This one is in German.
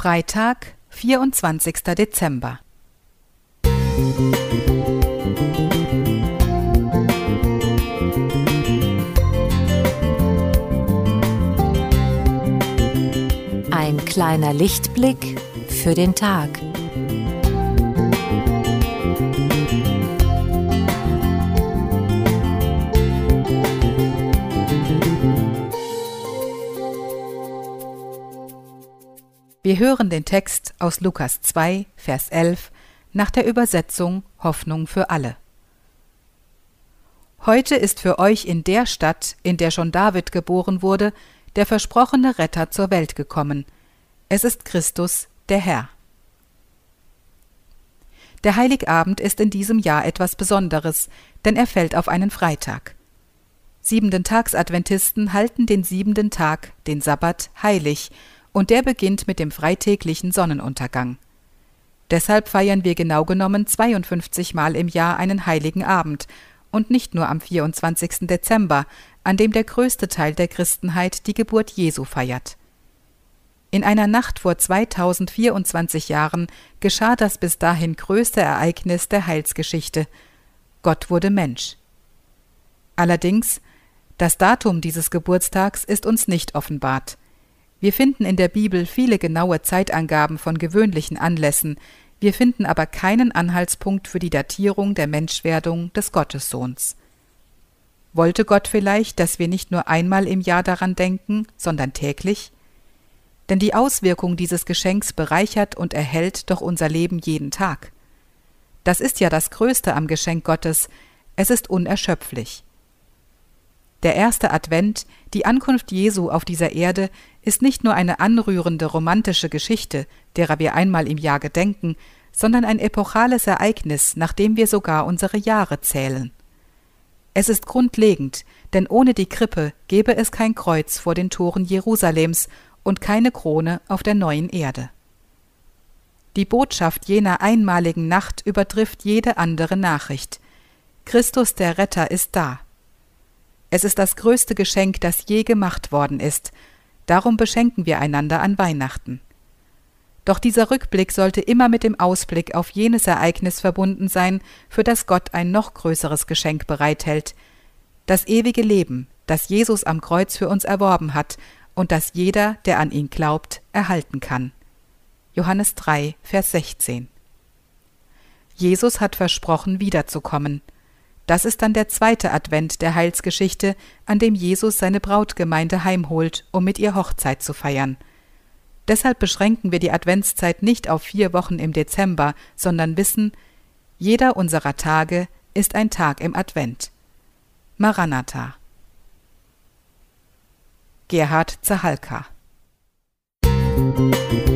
Freitag, 24. Dezember. Ein kleiner Lichtblick für den Tag. Wir hören den Text aus Lukas 2, Vers 11 nach der Übersetzung Hoffnung für alle. Heute ist für euch in der Stadt, in der schon David geboren wurde, der versprochene Retter zur Welt gekommen. Es ist Christus, der Herr. Der Heiligabend ist in diesem Jahr etwas Besonderes, denn er fällt auf einen Freitag. Siebenten Tags-Adventisten halten den siebenten Tag, den Sabbat, heilig und der beginnt mit dem freitäglichen Sonnenuntergang. Deshalb feiern wir genau genommen 52 Mal im Jahr einen heiligen Abend und nicht nur am 24. Dezember, an dem der größte Teil der Christenheit die Geburt Jesu feiert. In einer Nacht vor 2024 Jahren geschah das bis dahin größte Ereignis der Heilsgeschichte. Gott wurde Mensch. Allerdings, das Datum dieses Geburtstags ist uns nicht offenbart. Wir finden in der Bibel viele genaue Zeitangaben von gewöhnlichen Anlässen, wir finden aber keinen Anhaltspunkt für die Datierung der Menschwerdung des Gottessohns. Wollte Gott vielleicht, dass wir nicht nur einmal im Jahr daran denken, sondern täglich? Denn die Auswirkung dieses Geschenks bereichert und erhält doch unser Leben jeden Tag. Das ist ja das Größte am Geschenk Gottes, es ist unerschöpflich. Der erste Advent, die Ankunft Jesu auf dieser Erde, ist nicht nur eine anrührende romantische Geschichte, derer wir einmal im Jahr gedenken, sondern ein epochales Ereignis, nach dem wir sogar unsere Jahre zählen. Es ist grundlegend, denn ohne die Krippe gäbe es kein Kreuz vor den Toren Jerusalems und keine Krone auf der neuen Erde. Die Botschaft jener einmaligen Nacht übertrifft jede andere Nachricht. Christus der Retter ist da. Es ist das größte Geschenk, das je gemacht worden ist. Darum beschenken wir einander an Weihnachten. Doch dieser Rückblick sollte immer mit dem Ausblick auf jenes Ereignis verbunden sein, für das Gott ein noch größeres Geschenk bereithält, das ewige Leben, das Jesus am Kreuz für uns erworben hat und das jeder, der an ihn glaubt, erhalten kann. Johannes 3, Vers 16. Jesus hat versprochen, wiederzukommen. Das ist dann der zweite Advent der Heilsgeschichte, an dem Jesus seine Brautgemeinde heimholt, um mit ihr Hochzeit zu feiern. Deshalb beschränken wir die Adventszeit nicht auf vier Wochen im Dezember, sondern wissen, jeder unserer Tage ist ein Tag im Advent. Maranatha. Gerhard Zahalka Musik